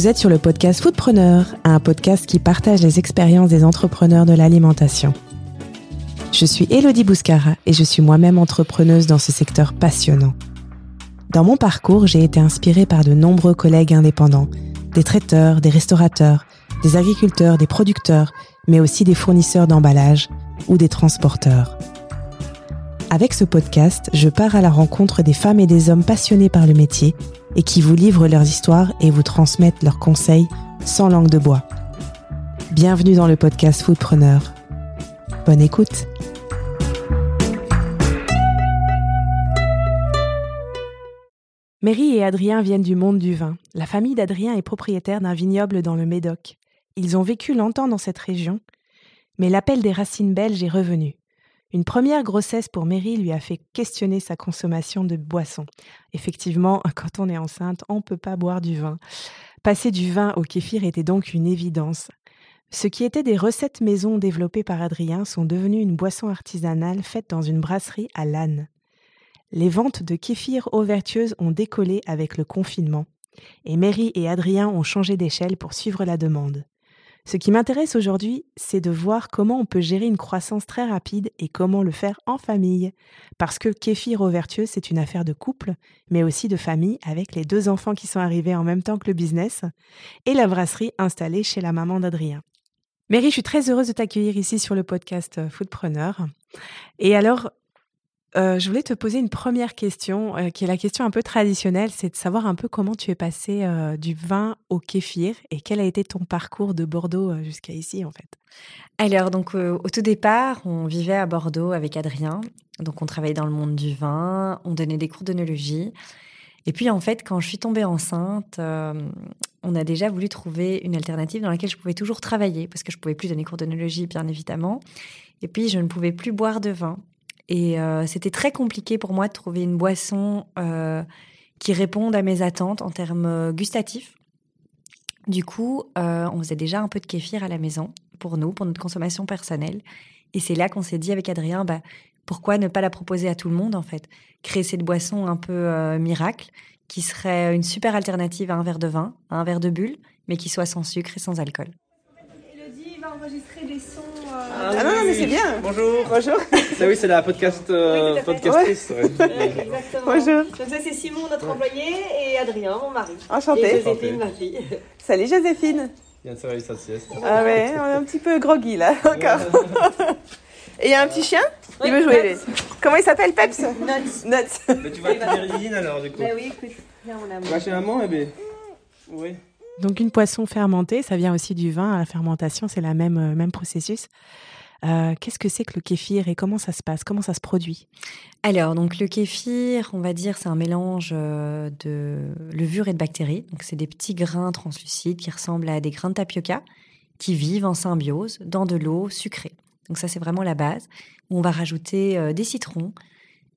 Vous êtes sur le podcast Foodpreneur, un podcast qui partage les expériences des entrepreneurs de l'alimentation. Je suis Elodie Bouscara et je suis moi-même entrepreneuse dans ce secteur passionnant. Dans mon parcours, j'ai été inspirée par de nombreux collègues indépendants, des traiteurs, des restaurateurs, des agriculteurs, des producteurs, mais aussi des fournisseurs d'emballage ou des transporteurs. Avec ce podcast, je pars à la rencontre des femmes et des hommes passionnés par le métier et qui vous livrent leurs histoires et vous transmettent leurs conseils sans langue de bois. Bienvenue dans le podcast Foodpreneur. Bonne écoute. Mary et Adrien viennent du monde du vin. La famille d'Adrien est propriétaire d'un vignoble dans le Médoc. Ils ont vécu longtemps dans cette région, mais l'appel des racines belges est revenu. Une première grossesse pour Mary lui a fait questionner sa consommation de boissons. Effectivement, quand on est enceinte, on ne peut pas boire du vin. Passer du vin au kéfir était donc une évidence. Ce qui était des recettes maison développées par Adrien sont devenues une boisson artisanale faite dans une brasserie à Lannes. Les ventes de kéfir eau vertueuse ont décollé avec le confinement, et Mary et Adrien ont changé d'échelle pour suivre la demande. Ce qui m'intéresse aujourd'hui, c'est de voir comment on peut gérer une croissance très rapide et comment le faire en famille. Parce que Kéfir au vertueux, c'est une affaire de couple, mais aussi de famille avec les deux enfants qui sont arrivés en même temps que le business et la brasserie installée chez la maman d'Adrien. Mary, je suis très heureuse de t'accueillir ici sur le podcast Foodpreneur. Et alors, euh, je voulais te poser une première question, euh, qui est la question un peu traditionnelle, c'est de savoir un peu comment tu es passé euh, du vin au kéfir et quel a été ton parcours de Bordeaux jusqu'à ici en fait? Alors donc au tout départ, on vivait à Bordeaux avec Adrien, donc on travaillait dans le monde du vin, on donnait des cours d'œnologie. Et puis en fait, quand je suis tombée enceinte, on a déjà voulu trouver une alternative dans laquelle je pouvais toujours travailler, parce que je pouvais plus donner cours d'œnologie, bien évidemment. Et puis je ne pouvais plus boire de vin. Et euh, c'était très compliqué pour moi de trouver une boisson euh, qui réponde à mes attentes en termes euh, gustatifs. Du coup, on faisait déjà un peu de kéfir à la maison pour nous, pour notre consommation personnelle. Et c'est là qu'on s'est dit avec Adrien, bah, pourquoi ne pas la proposer à tout le monde en fait? Créer cette boisson un peu miracle qui serait une super alternative à un verre de vin, à un verre de bulle, mais qui soit sans sucre et sans alcool. Elodie va enregistrer des sons ah, ah, non, non, mais c'est bien. Bonjour. Bonjour. Ça, oui, c'est la podcast, euh, oui, podcastrice. Ouais. exactement. Bonjour. Donc ça, c'est Simon, notre employé, et Adrien, mon mari. Enchanté. Et Joséphine, ma fille. Salut Joséphine. Il vient de se réveiller sa sieste. Ah ouais, on est un petit peu groggy là, encore. Et il y a un petit chien Oui, Il veut jouer. Peps. Comment il s'appelle Peps Nuts. Nuts. Mais tu vas à Mérigine alors, du coup. Bah oui, écoute, viens, on a Tu vas chez maman, eh bien. Oui. Donc une poisson fermentée, ça vient aussi du vin. La fermentation, c'est la même, euh, même processus. Euh, Qu'est-ce que c'est que le kéfir et comment ça se passe? Comment ça se produit? Alors, donc le kéfir, on va dire, c'est un mélange euh, de levure et de bactéries. Donc, c'est des petits grains translucides qui ressemblent à des grains de tapioca qui vivent en symbiose dans de l'eau sucrée. Donc, ça, c'est vraiment la base. On va rajouter des citrons,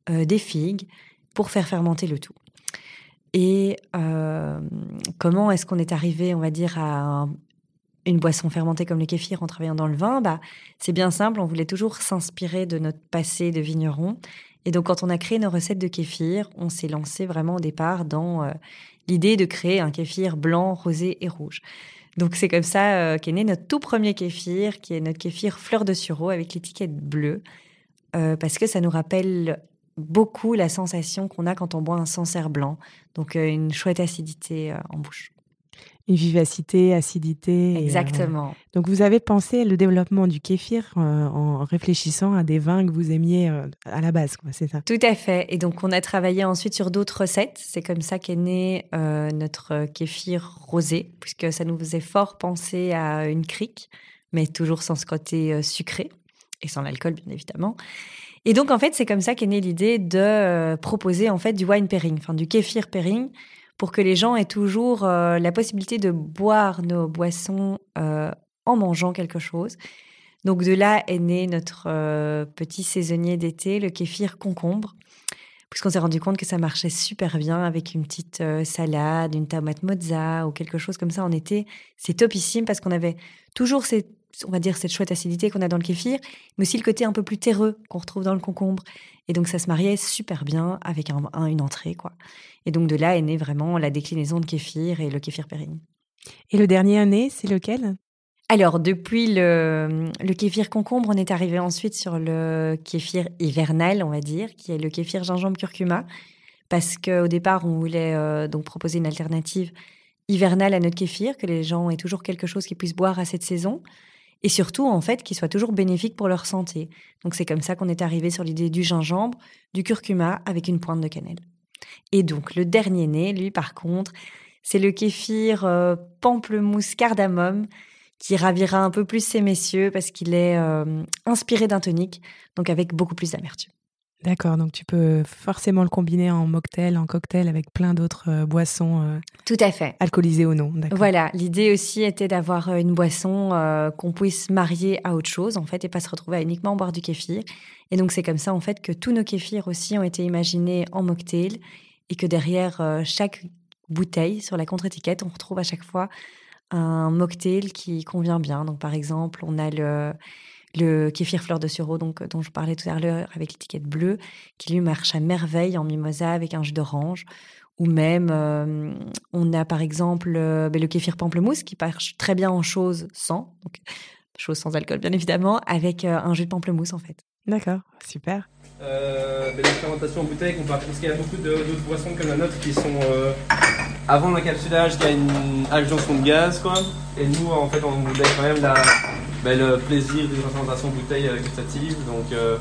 des figues pour faire fermenter le tout. Et euh, comment est-ce qu'on est arrivé, on va dire, à un- une boisson fermentée comme le kéfir en travaillant dans le vin? Bah, C'est bien simple, on voulait toujours s'inspirer de notre passé de vigneron. Et donc, quand on a créé nos recettes de kéfir, on s'est lancé vraiment au départ dans euh, l'idée de créer un kéfir blanc, rosé et rouge. Donc, c'est comme ça euh, qu'est né notre tout premier kéfir, qui est notre kéfir fleur de sureau avec l'étiquette bleue, parce que ça nous rappelle beaucoup la sensation qu'on a quand on boit un Sancerre blanc. Donc, euh, une chouette acidité euh, en bouche. Une vivacité, acidité. et, euh, Exactement. Donc vous avez pensé le développement du kéfir en réfléchissant à des vins que vous aimiez à la base, quoi, c'est ça? Tout à fait. Et donc, on a travaillé ensuite sur d'autres recettes. C'est comme ça qu'est né notre kéfir rosé, puisque ça nous faisait fort penser à une crique, mais toujours sans ce côté sucré et sans l'alcool, bien évidemment. Et donc, en fait, c'est comme ça qu'est née l'idée de euh, proposer en fait du wine pairing, enfin du kéfir pairing, pour que les gens aient toujours euh, la possibilité de boire nos boissons euh, en mangeant quelque chose. Donc de là est né notre petit saisonnier d'été, le kéfir concombre, puisqu'on s'est rendu compte que ça marchait super bien avec une petite salade, une tomate mozza ou quelque chose comme ça en été. C'est topissime parce qu'on avait toujours cette, on va dire, cette chouette acidité qu'on a dans le kéfir, mais aussi le côté un peu plus terreux qu'on retrouve dans le concombre. Et donc ça se mariait super bien avec un- un- une entrée, quoi. Et donc de là est née vraiment la déclinaison de kéfir et le kéfir périne. Et le dernier année, c'est lequel? Alors, depuis le, le kéfir concombre, on est arrivé ensuite sur le kéfir hivernal, on va dire, qui est le kéfir gingembre curcuma, parce qu'au départ, on voulait euh, donc proposer une alternative hivernale à notre kéfir, que les gens aient toujours quelque chose qu'ils puissent boire à cette saison, et surtout, en fait, qui soit toujours bénéfique pour leur santé. Donc, c'est comme ça qu'on est arrivé sur l'idée du gingembre, du curcuma avec une pointe de cannelle. Et donc, le dernier né, lui, par contre, c'est le kéfir euh, pamplemousse cardamome, qui ravira un peu plus ces messieurs parce qu'il est euh, inspiré d'un tonique, donc avec beaucoup plus d'amertume. D'accord, donc tu peux forcément le combiner en mocktail, en cocktail avec plein d'autres euh, boissons euh, Tout à fait. alcoolisées ou non. Voilà, l'idée aussi était d'avoir euh, une boisson euh, qu'on puisse marier à autre chose, en fait, et pas se retrouver à uniquement boire du kéfir. Et donc, c'est comme ça, en fait, que tous nos kéfirs aussi ont été imaginés en mocktail et que derrière chaque bouteille, sur la contre-étiquette, on retrouve à chaque fois un mocktail qui convient bien. Donc, par exemple, on a le, le kéfir fleur de sureau, donc, euh, dont je parlais tout à l'heure, avec l'étiquette bleue, qui lui marche à merveille en mimosa avec un jus d'orange. Ou même, euh, on a par exemple euh, ben, le kéfir pamplemousse qui marche très bien en chose sans, donc chose sans alcool bien évidemment, avec euh, un jus de pamplemousse en fait. D'accord, super. Euh, ben, la fermentation en bouteille, on parle, parce qu'il y a beaucoup d'autres boissons comme la nôtre qui sont euh, avant l'encapsulage, qui a une ajonction de gaz, quoi. Et nous, en fait, on voulait quand même la, ben, le plaisir d'une fermentation en bouteille euh, gustative. Donc, euh,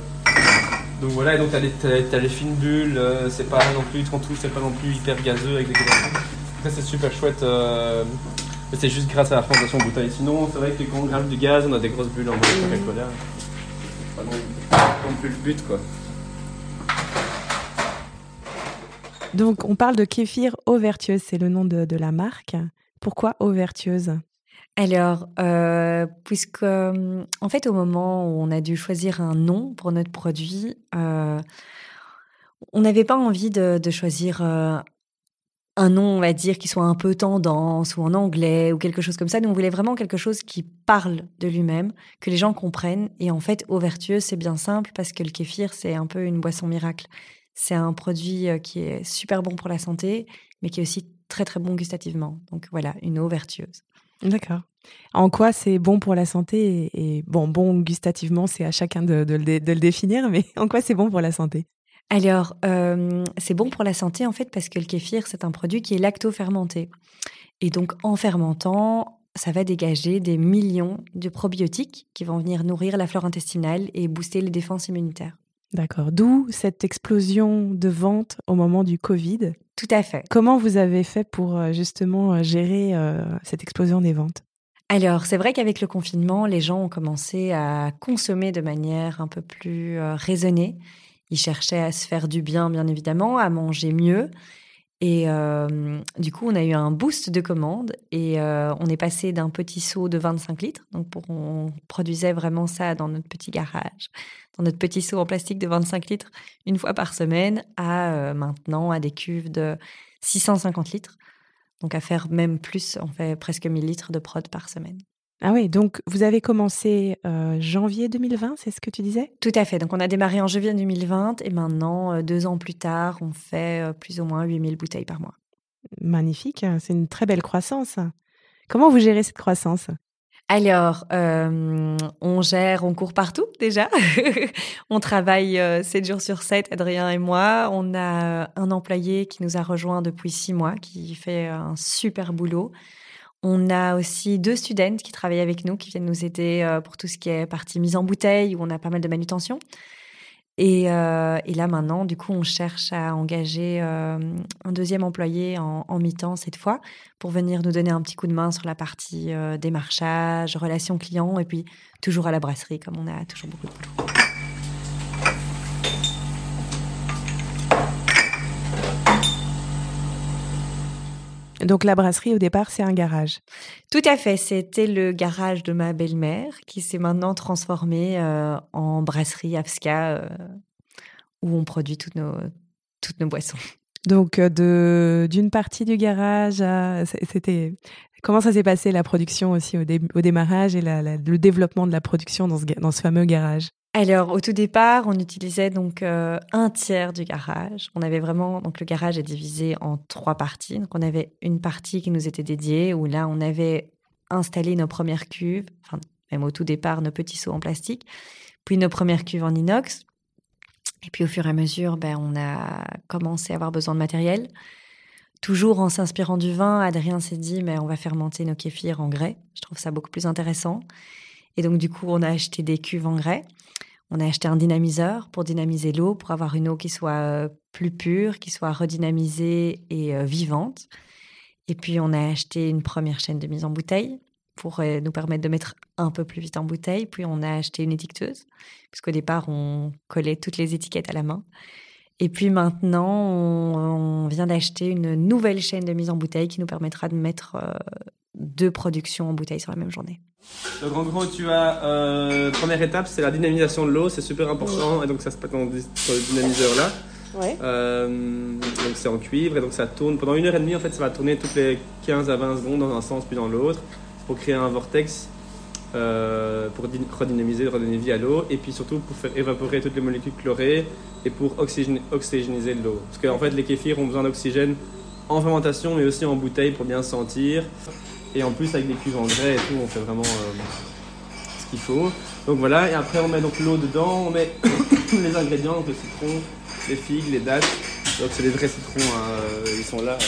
donc voilà, et donc t'as les, t'as- les fines bulles, euh, c'est pas non plus trop tout, c'est pas non plus hyper gazeux avec des Ça, c'est super chouette. mais c'est juste grâce à la fermentation en bouteille. Sinon, c'est vrai que quand on grimpe du gaz, on a des grosses bulles en pas non, pas non plus le but, quoi. Donc on parle de kéfir eau vertueuse, c'est le nom de, de la marque. Pourquoi eau vertueuse Alors, euh, puisque euh, en fait au moment où on a dû choisir un nom pour notre produit, euh, on n'avait pas envie de, de choisir un nom, on va dire, qui soit un peu tendance ou en anglais ou quelque chose comme ça. Nous, on voulait vraiment quelque chose qui parle de lui-même, que les gens comprennent. Et en fait, eau vertueuse, c'est bien simple parce que le kéfir, c'est un peu une boisson miracle. C'est un produit qui est super bon pour la santé, mais qui est aussi très très bon gustativement. Donc voilà, une eau vertueuse. D'accord. En quoi c'est bon pour la santé et, et bon, bon gustativement, c'est à chacun de, de le dé- de le définir, mais en quoi c'est bon pour la santé? Alors, euh, c'est bon pour la santé en fait parce que le kéfir, c'est un produit qui est lacto-fermenté. Et donc, en fermentant, ça va dégager des millions de probiotiques qui vont venir nourrir la flore intestinale et booster les défenses immunitaires. D'accord. D'où cette explosion de vente au moment du Covid. Tout à fait. Comment vous avez fait pour euh, justement euh, gérer euh, cette explosion des ventes? Alors, c'est vrai qu'avec le confinement, les gens ont commencé à consommer de manière un peu plus euh, raisonnée. Ils cherchaient à se faire du bien, bien évidemment, à manger mieux. Et euh, du coup, on a eu un boost de commandes et euh, on est passé d'un petit seau de 25 litres, donc on produisait vraiment ça dans notre petit garage, dans notre petit seau en plastique de 25 litres une fois par semaine, à euh, maintenant à des cuves de 650 litres. Donc à faire même plus, on fait presque 1000 litres de prod par semaine. Ah oui, donc vous avez commencé euh, janvier 2020, c'est ce que tu disais? Tout à fait. Donc on a démarré en janvier 2020 et maintenant, euh, deux ans plus tard, on fait euh, plus ou moins 8000 bouteilles par mois. Magnifique, hein, c'est une très belle croissance. Comment vous gérez cette croissance? Alors, euh, on gère, on court partout déjà. on travaille euh, 7 jours sur 7, Adrien et moi. On a un employé qui nous a rejoint depuis 6 mois, qui fait un super boulot. On a aussi deux students qui travaillent avec nous, qui viennent nous aider euh, pour tout ce qui est partie mise en bouteille, où on a pas mal de manutention. Et, euh, là maintenant, du coup, on cherche à engager euh, un deuxième employé en, mi-temps cette fois pour venir nous donner un petit coup de main sur la partie démarchage, relations clients et puis toujours à la brasserie comme on a toujours beaucoup de boulot. Donc la brasserie au départ c'est un garage. Tout à fait, c'était le garage de ma belle-mère qui s'est maintenant transformé euh, en brasserie Afska euh, où on produit toutes nos, toutes nos boissons. Donc euh, de d'une partie du garage à c'était comment ça s'est passé la production aussi au, dé- au démarrage et la- la- le développement de la production dans ce, dans ce fameux garage? Alors, au tout départ, on utilisait donc euh, un tiers du garage. On avait vraiment donc le garage est divisé en trois parties. Donc, on avait une partie qui nous était dédiée où là, on avait installé nos premières cuves, enfin même au tout départ nos petits seaux en plastique, puis nos premières cuves en inox. Et puis, au fur et à mesure, ben, on a commencé à avoir besoin de matériel. Toujours en s'inspirant du vin, Adrien s'est dit, mais on va fermenter nos kéfirs en grès. Je trouve ça beaucoup plus intéressant. Et donc, du coup, on a acheté des cuves en grès. On a acheté un dynamiseur pour dynamiser l'eau, pour avoir une eau qui soit euh, plus pure, qui soit redynamisée et euh, vivante. Et puis, on a acheté une première chaîne de mise en bouteille pour euh, nous permettre de mettre un peu plus vite en bouteille. Puis, on a acheté une étiqueteuse, puisqu'au départ, on collait toutes les étiquettes à la main. Et puis maintenant, on, vient d'acheter une nouvelle chaîne de mise en bouteille qui nous permettra de mettre deux productions en bouteille sur la même journée. Donc en gros, tu as euh, première étape, c'est la dynamisation de l'eau, c'est super important, et donc ça se passe dans ce dynamiseur là. Ouais. Euh, donc c'est en cuivre et donc ça tourne pendant une heure et demie en fait ça va tourner toutes les 15 à 20 secondes dans un sens puis dans l'autre pour créer un vortex euh, pour dy- redynamiser, redonner vie à l'eau et puis surtout pour faire évaporer toutes les molécules chlorées et pour oxygéner- oxygéniser l'eau. Parce qu'en fait les kéfirs ont besoin d'oxygène en fermentation mais aussi en bouteille pour bien sentir et en plus avec des cuves en grès et tout on fait vraiment euh, ce qu'il faut. Donc voilà et après on met donc l'eau dedans, on met les ingrédients, donc le citron, les figues, les dattes. Donc c'est des vrais citrons, hein, euh, ils sont là.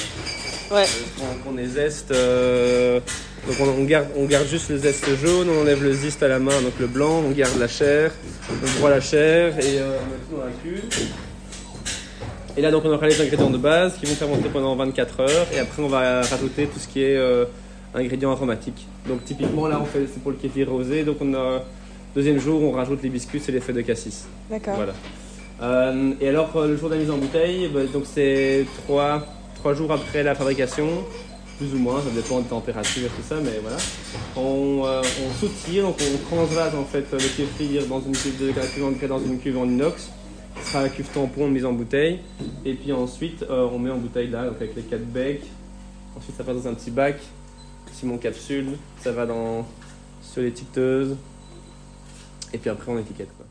Ouais. Euh, on, on les zeste. euh, donc on, on garde, on garde juste le zeste jaune, on enlève le zeste à la main, donc le blanc, on garde la chair, on broie la chair et euh, on met tout dans la cuve. Et là donc on aura les ingrédients de base qui vont fermenter pendant 24 heures et après on va rajouter tout ce qui est euh, ingrédients aromatiques. Donc typiquement là on fait c'est pour le kéfir rosé, donc on a deuxième jour on rajoute l'hibiscus et les feuilles de cassis. D'accord. Voilà. Euh, et alors, euh, le jour de la mise en bouteille, bah, donc c'est trois, trois jours après la fabrication, plus ou moins, ça dépend de température et tout ça, mais voilà. On, euh, on soutire, donc on transvase en fait le kéfir dans une cuve de cuve dans une cuve en inox. Ce sera la cuve tampon de mise en bouteille. Et puis ensuite, euh, on met en bouteille là, donc avec les quatre becs. Ensuite, ça passe dans un petit bac. Simon capsule, ça va dans, sur l'étiqueteuse. Et puis après, on étiquette quoi.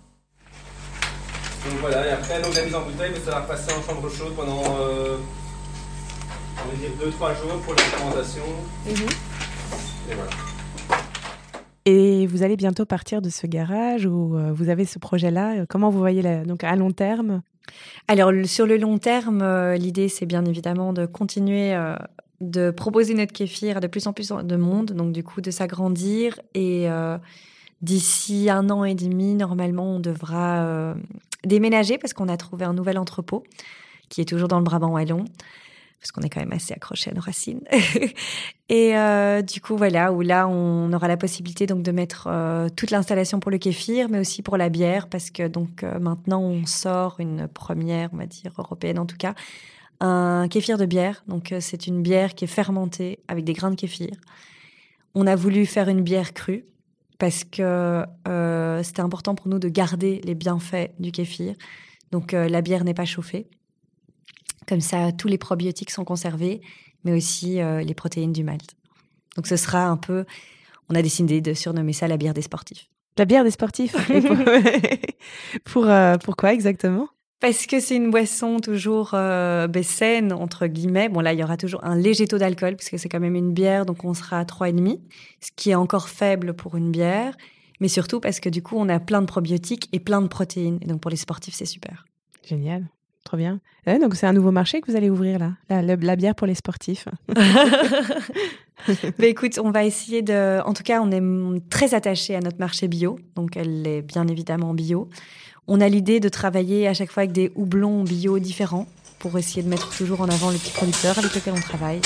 Donc voilà, et après donc, la mise en bouteille, mais ça va repasser en chambre chaude pendant euh, on va dire 2-3 jours pour la fermentation. Et voilà. Et vous allez bientôt partir de ce garage où euh, vous avez ce projet-là? Euh, Comment vous voyez la, donc à long terme? Alors, sur le long terme, euh, l'idée, c'est bien évidemment de continuer euh, de proposer notre kéfir à de plus en plus de monde, donc du coup de s'agrandir. Et euh, d'ici un an et demi, normalement, on devra euh, déménager parce qu'on a trouvé un nouvel entrepôt qui est toujours dans le Brabant wallon. Parce qu'on est quand même assez accroché à nos racines. et euh, du coup, voilà, où là, on aura la possibilité donc de mettre toute l'installation pour le kéfir, mais aussi pour la bière, parce que donc maintenant, on sort une première, on va dire européenne en tout cas, un kéfir de bière. Donc, euh, c'est une bière qui est fermentée avec des grains de kéfir. On a voulu faire une bière crue parce que euh, c'était important pour nous de garder les bienfaits du kéfir. Donc, euh, la bière n'est pas chauffée. Comme ça, tous les probiotiques sont conservés, mais aussi euh, les protéines du malt. Donc, ce sera un peu. On a décidé de surnommer ça la bière des sportifs. La bière des sportifs. Pour, pour, euh, pourquoi exactement? Parce que c'est une boisson toujours euh, ben, saine, entre guillemets. Bon, là, il y aura toujours un léger taux d'alcool, puisque c'est quand même une bière, donc on sera à 3,5, ce qui est encore faible pour une bière. Mais surtout parce que du coup, on a plein de probiotiques et plein de protéines. Et donc, pour les sportifs, c'est super. Génial. Trop bien. Ouais, donc c'est un nouveau marché que vous allez ouvrir là, la, la- la bière pour les sportifs. Ben, écoute, on va essayer de. En tout cas, on est très attaché à notre marché bio, donc elle est bien évidemment bio. On a l'idée de travailler à chaque fois avec des houblons bio différents pour essayer de mettre toujours en avant le petit producteur avec lequel on travaille.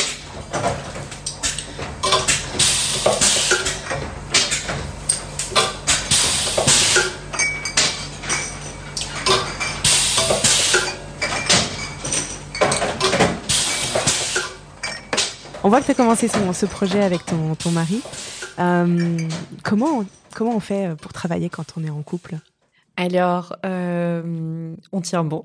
On voit que tu as commencé ce, projet avec ton, ton mari. Euh, comment, comment on fait pour travailler quand on est en couple? Alors, euh, on tient bon.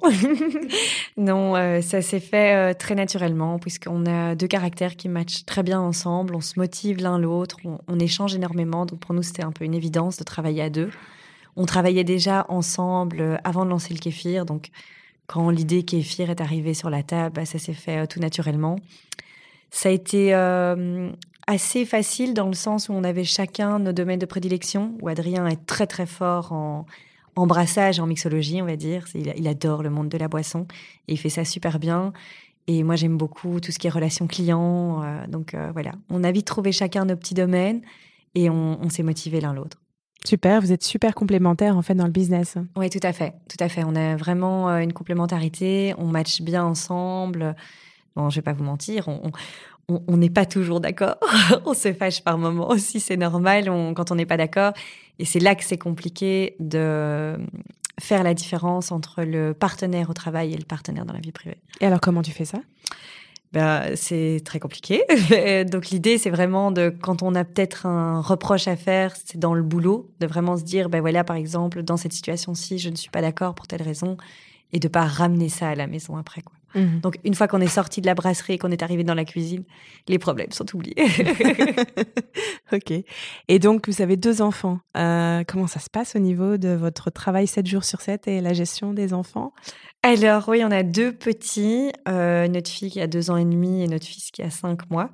non, euh, ça s'est fait euh, très naturellement puisqu'on a deux caractères qui matchent très bien ensemble. On se motive l'un l'autre, on, échange énormément. Donc pour nous, c'était un peu une évidence de travailler à deux. On travaillait déjà ensemble euh, avant de lancer le kéfir. Donc quand l'idée kéfir est arrivée sur la table, bah, ça s'est fait euh, tout naturellement. Ça a été assez facile dans le sens où on avait chacun nos domaines de prédilection, où Adrien est très très fort en en brassage, en mixologie, on va dire. Il, il, adore le monde de la boisson et il fait ça super bien. Et moi, j'aime beaucoup tout ce qui est relations clients. Euh, donc euh, voilà, on a vite trouvé chacun nos petits domaines et on, on s'est motivés l'un l'autre. Super, vous êtes super complémentaires en fait dans le business. Oui, tout à fait, tout à fait. On a vraiment euh, une complémentarité, on match bien ensemble. Bon, je vais pas vous mentir, on, on n'est pas toujours d'accord. on se fâche par moments aussi, c'est normal on, quand on n'est pas d'accord. Et c'est là que c'est compliqué de faire la différence entre le partenaire au travail et le partenaire dans la vie privée. Et alors, comment tu fais ça? Ben, c'est très compliqué. Donc l'idée, c'est vraiment de, quand on a peut-être un reproche à faire, c'est dans le boulot, de vraiment se dire, ben voilà, par exemple, dans cette situation-ci, je ne suis pas d'accord pour telle raison, et de pas ramener ça à la maison après, quoi. Mmh. Donc, une fois qu'on est sorti de la brasserie et qu'on est arrivé dans la cuisine, les problèmes sont oubliés. ok. Et donc, vous avez deux enfants. Euh, comment ça se passe au niveau de votre travail 7 jours sur 7 et la gestion des enfants? Alors, oui, on a deux petits. Euh, notre fille qui a deux ans et demi et notre fils qui a cinq mois.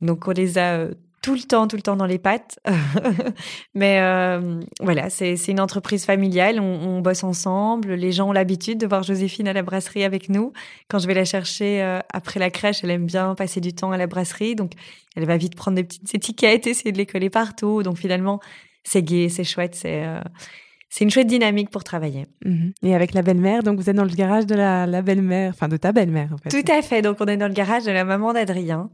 Donc, on les a euh, tout le temps, tout le temps dans les pattes. Mais euh, voilà, c'est une entreprise familiale, on, on, bosse ensemble. Les gens ont l'habitude de voir Joséphine à la brasserie avec nous. Quand je vais la chercher euh, après la crèche, elle aime bien passer du temps à la brasserie. Donc, elle va vite prendre des petites étiquettes, essayer de les coller partout. Donc, finalement, c'est gai, c'est chouette, c'est... Euh, c'est une chouette dynamique pour travailler. Mmh. Et avec la belle-mère, donc vous êtes dans le garage de la, la belle-mère, enfin de ta belle-mère en fait. Tout à fait, donc on est dans le garage de la maman d'Adrien.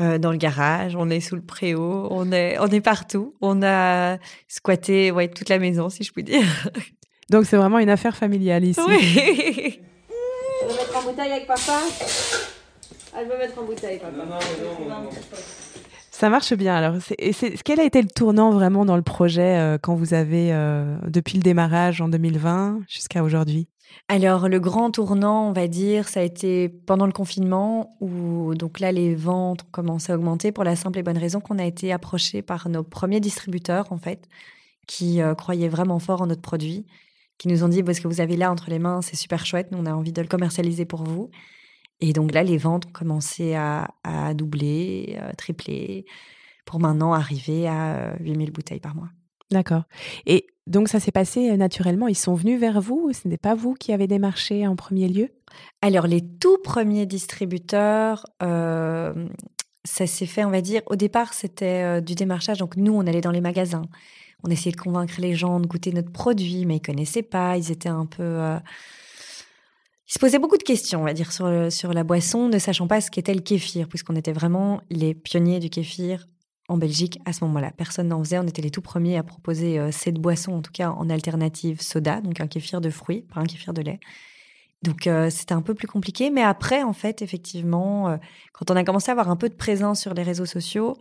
Euh, dans le garage, on est sous le préau, on est, on est partout. On a squatté ouais, toute la maison, si je puis dire. Donc c'est vraiment une affaire familiale ici. Oui. Elle veut mettre en bouteille avec papa? Elle veut mettre en bouteille, papa. Non, non, non, non. Ça marche bien. Alors, c'est, c'est, quel a été le tournant vraiment dans le projet euh, quand vous avez, euh, depuis le démarrage en 2020 jusqu'à aujourd'hui? Alors le grand tournant, on va dire, ça a été pendant le confinement où donc là les ventes ont commencé à augmenter pour la simple et bonne raison qu'on a été approché par nos premiers distributeurs en fait qui euh, croyaient vraiment fort en notre produit, qui nous ont dit parce que vous avez là entre les mains, c'est super chouette, nous on a envie de le commercialiser pour vous. Et donc là les ventes ont commencé à, doubler, euh, tripler pour maintenant arriver à 8000 euh, bouteilles par mois. D'accord. Et donc ça s'est passé naturellement. Ils sont venus vers vous. Ce n'est pas vous qui avez démarché en premier lieu? Alors les tout premiers distributeurs, euh, ça s'est fait, on va dire. Au départ, c'était euh, du démarchage. Donc nous, on allait dans les magasins. On essayait de convaincre les gens de goûter notre produit, mais ils connaissaient pas. Ils étaient un peu euh... Ils se posaient beaucoup de questions, on va dire, sur, sur la boisson, ne sachant pas ce qu'était le kéfir, puisqu'on était vraiment les pionniers du kéfir en Belgique à ce moment-là. Personne n'en faisait. On était les tout premiers à proposer euh, cette boisson, en tout cas en alternative soda, donc un kéfir de fruits, pas un kéfir de lait. Donc euh, c'était un peu plus compliqué. Mais après, en fait, effectivement, euh, quand on a commencé à avoir un peu de présence sur les réseaux sociaux,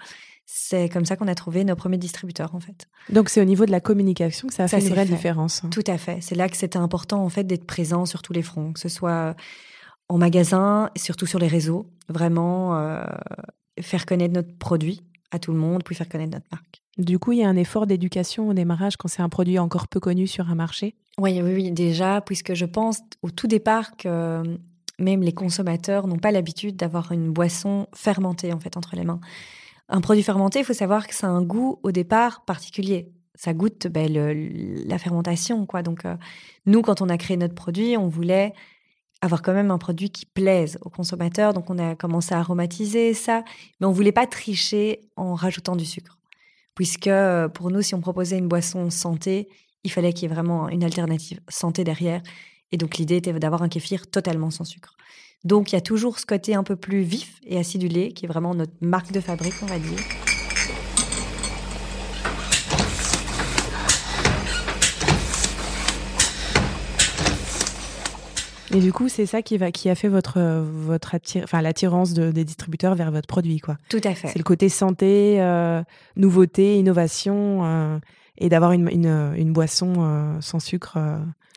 c'est comme ça qu'on a trouvé nos premiers distributeurs, en fait. Donc c'est au niveau de la communication que ça a Ça fait une vraie fait. différence. Tout à fait. C'est là que c'était important, en fait, d'être présent sur tous les fronts, que ce soit en magasin, surtout sur les réseaux. Vraiment faire connaître notre produit à tout le monde, puis faire connaître notre marque. Du coup, il y a un effort d'éducation au démarrage quand c'est un produit encore peu connu sur un marché? Oui, oui, oui, déjà, puisque je pense au tout départ que euh, même les consommateurs n'ont pas l'habitude d'avoir une boisson fermentée en fait entre les mains. Un produit fermenté, il faut savoir que ça a un goût au départ particulier. Ça goûte ben, le, la fermentation, quoi. Donc, euh, nous, quand on a créé notre produit, on voulait avoir quand même un produit qui plaise aux consommateurs. Donc, on a commencé à aromatiser ça, mais on voulait pas tricher en rajoutant du sucre. Puisque euh, pour nous, si on proposait une boisson santé, il fallait qu'il y ait vraiment une alternative santé derrière. Et donc, l'idée était d'avoir un kéfir totalement sans sucre. Donc, il y a toujours ce côté un peu plus vif et acidulé, qui est vraiment notre marque de fabrique, on va dire. Et du coup, c'est ça qui, va, qui a fait votre, votre attir- enfin, l'attirance de- des distributeurs vers votre produit, quoi. Tout à fait. C'est le côté santé, euh, nouveauté, innovation, euh, et d'avoir une, une, une boisson euh, sans sucre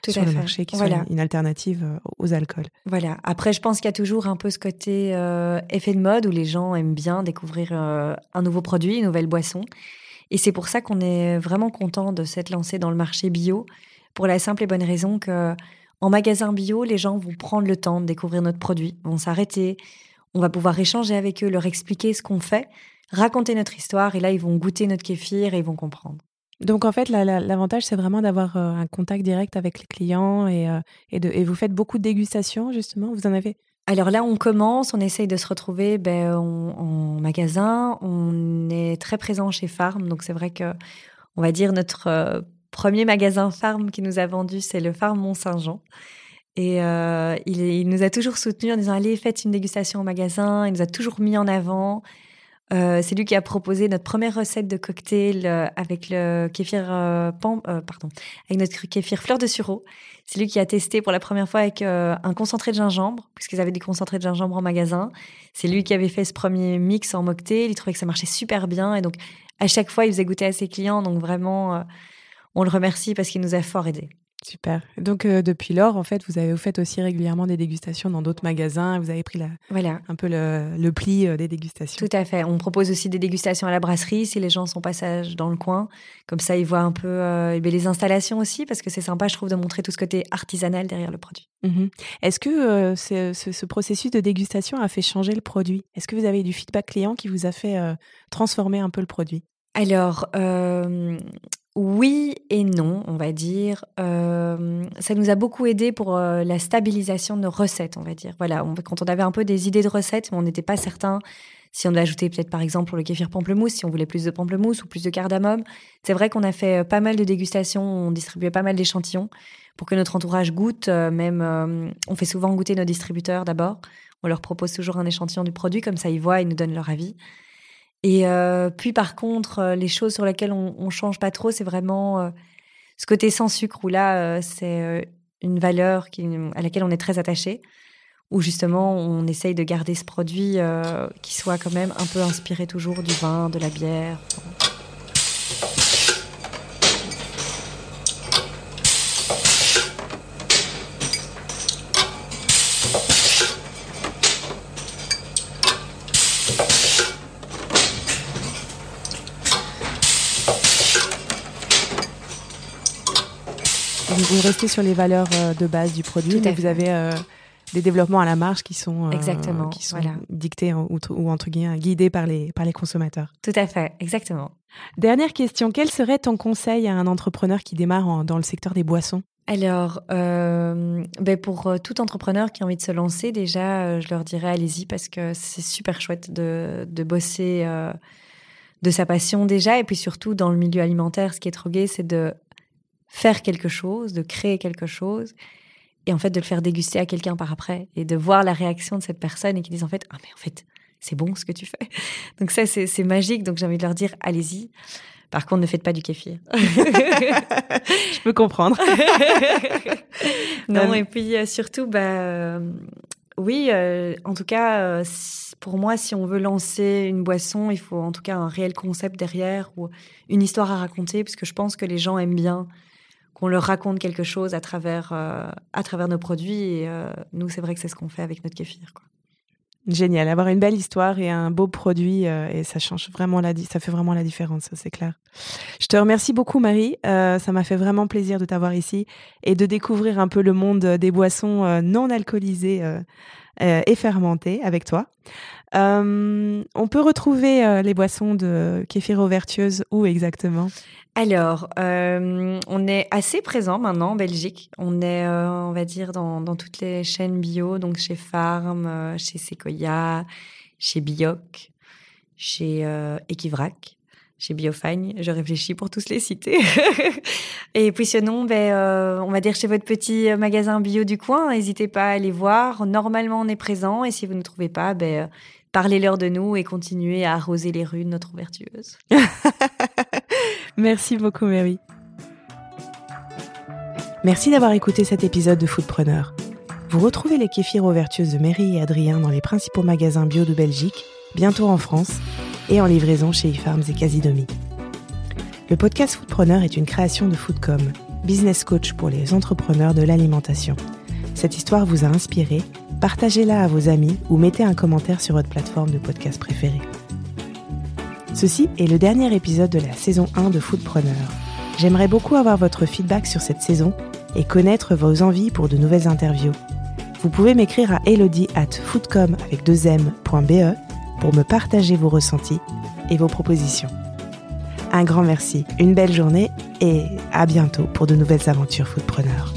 Tout sur le fait. marché qui Voilà. soit une, une alternative aux alcools. Voilà. Après, je pense qu'il y a toujours un peu ce côté effet de mode où les gens aiment bien découvrir un nouveau produit, une nouvelle boisson. Et c'est pour ça qu'on est vraiment content de s'être lancé dans le marché bio, pour la simple et bonne raison que en magasin bio, les gens vont prendre le temps de découvrir notre produit, vont s'arrêter, on va pouvoir échanger avec eux, leur expliquer ce qu'on fait, raconter notre histoire, et là, ils vont goûter notre kéfir et ils vont comprendre. Donc en fait, la- la- l'avantage, c'est vraiment d'avoir euh, un contact direct avec les clients et, euh, et, de, et vous faites beaucoup de dégustations, justement. Vous en avez? Alors là, on commence, on essaye de se retrouver ben, en, en magasin. On est très présent chez Farm, donc c'est vrai que, on va dire, notre euh, premier magasin Farm qui nous a vendu, c'est le Farm Mont-Saint-Jean. Et euh, il, nous a toujours soutenus en disant allez, faites une dégustation au magasin. Il nous a toujours mis en avant. Euh, c'est lui qui a proposé notre première recette de cocktail euh, avec le kéfir, pan- pardon, avec notre kéfir fleur de sureau. C'est lui qui a testé pour la première fois avec un concentré de gingembre, puisqu'ils avaient des concentrés de gingembre en magasin. C'est lui qui avait fait ce premier mix en mocktail. Il trouvait que ça marchait super bien. Et donc, à chaque fois, il faisait goûter à ses clients. Donc, vraiment, on le remercie parce qu'il nous a fort aidés. Super. Donc euh, depuis lors, en fait, vous avez vous faites aussi régulièrement des dégustations dans d'autres magasins. Vous avez pris la, Voilà. un peu le, le pli euh, des dégustations. Tout à fait. On propose aussi des dégustations à la brasserie si les gens sont passage dans le coin. Comme ça, ils voient un peu euh, eh les installations aussi, parce que c'est sympa, je trouve, de montrer tout ce côté artisanal derrière le produit. Mhm. Est-ce que ce, ce- ce processus de dégustation a fait changer le produit? Est-ce que vous avez du feedback client qui vous a fait transformer un peu le produit? Alors, euh, oui et non, on va dire. Euh, ça nous a beaucoup aidé pour euh, la stabilisation de nos recettes, on va dire. Voilà, quand on avait un peu des idées de recettes, mais on n'était pas certain si on devait ajouter peut-être par exemple pour le kéfir pamplemousse, si on voulait plus de pamplemousse ou plus de cardamome. C'est vrai qu'on a fait pas mal de dégustations, on distribuait pas mal d'échantillons pour que notre entourage goûte. même, on fait souvent goûter nos distributeurs d'abord. On leur propose toujours un échantillon du produit, comme ça ils voient, ils nous donnent leur avis. Et euh, puis par contre, euh, les choses sur lesquelles on, on change pas trop, c'est vraiment euh, ce côté sans sucre où là, c'est une valeur à laquelle on est très attaché, où justement on essaye de garder ce produit qui soit quand même un peu inspiré toujours du vin, de la bière. Vous restez sur les valeurs euh, de base du produit, mais vous avez euh, des développements à la marge qui sont, euh, Exactement, qui sont voilà. dictés ou, ou entre guillemets guidés par les, par les consommateurs. Tout à fait, exactement. Dernière question, quel serait ton conseil à un entrepreneur qui démarre en- dans le secteur des boissons? Alors, euh, ben pour tout entrepreneur qui a envie de se lancer, déjà, je leur dirais allez-y parce que c'est super chouette de, de bosser de sa passion déjà. Et puis surtout, dans le milieu alimentaire, ce qui est trop gai, c'est de faire quelque chose, de créer quelque chose et en fait de le faire déguster à quelqu'un par après et de voir la réaction de cette personne et qui disent en fait, ah mais en fait, c'est bon ce que tu fais. Donc ça, c'est magique. Donc j'ai envie de leur dire allez-y. Par contre, ne faites pas du kéfir. Je peux comprendre. non, Euh, et puis euh, surtout, bah, euh, oui, euh, en tout cas, pour moi, si on veut lancer une boisson, il faut en tout cas un réel concept derrière ou une histoire à raconter, parce que je pense que les gens aiment bien qu'on leur raconte quelque chose à travers, euh, à travers nos produits. Euh, nous, c'est vrai que c'est ce qu'on fait avec notre kéfir. Quoi. Génial, avoir une belle histoire et un beau produit, euh, et ça change vraiment la, ça fait vraiment la différence, c'est clair. Je te remercie beaucoup, Marie. Euh, ça m'a fait vraiment plaisir de t'avoir ici et de découvrir un peu le monde des boissons euh, non alcoolisées euh, euh, et fermentées avec toi. Euh, on peut retrouver euh, les boissons de Kéfiro Vertueuse où exactement? Alors, on est assez présent maintenant en Belgique. On est, on va dire, dans, dans toutes les chaînes bio, donc chez Farm, chez Sequoia, chez Bioc, chez Equivrac, chez Biofagne. Je réfléchis pour tous les citer. Et puis sinon, ben, euh, on va dire chez votre petit magasin bio du coin, n'hésitez pas à aller voir. Normalement, on est présent et si vous ne trouvez pas, ben, parlez-leur de nous et continuez à arroser les rues de notre vertueuse. Merci beaucoup, Mary. Merci d'avoir écouté cet épisode de Foodpreneur. Vous retrouvez les kéfirs vertueuses de Mary et Adrien dans les principaux magasins bio de Belgique, bientôt en France, et en livraison chez eFarms et Casidomi. Le podcast Foodpreneur est une création de Foodcom, business coach pour les entrepreneurs de l'alimentation. Cette histoire vous a inspiré Partagez-la à vos amis ou mettez un commentaire sur votre plateforme de podcast préférée. Ceci est le dernier épisode de la saison 1 de Foodpreneur. J'aimerais beaucoup avoir votre feedback sur cette saison et connaître vos envies pour de nouvelles interviews. Vous pouvez m'écrire à elodie at foodcom avec deux m.be pour me partager vos ressentis et vos propositions. Un grand merci, une belle journée et à bientôt pour de nouvelles aventures foodpreneurs.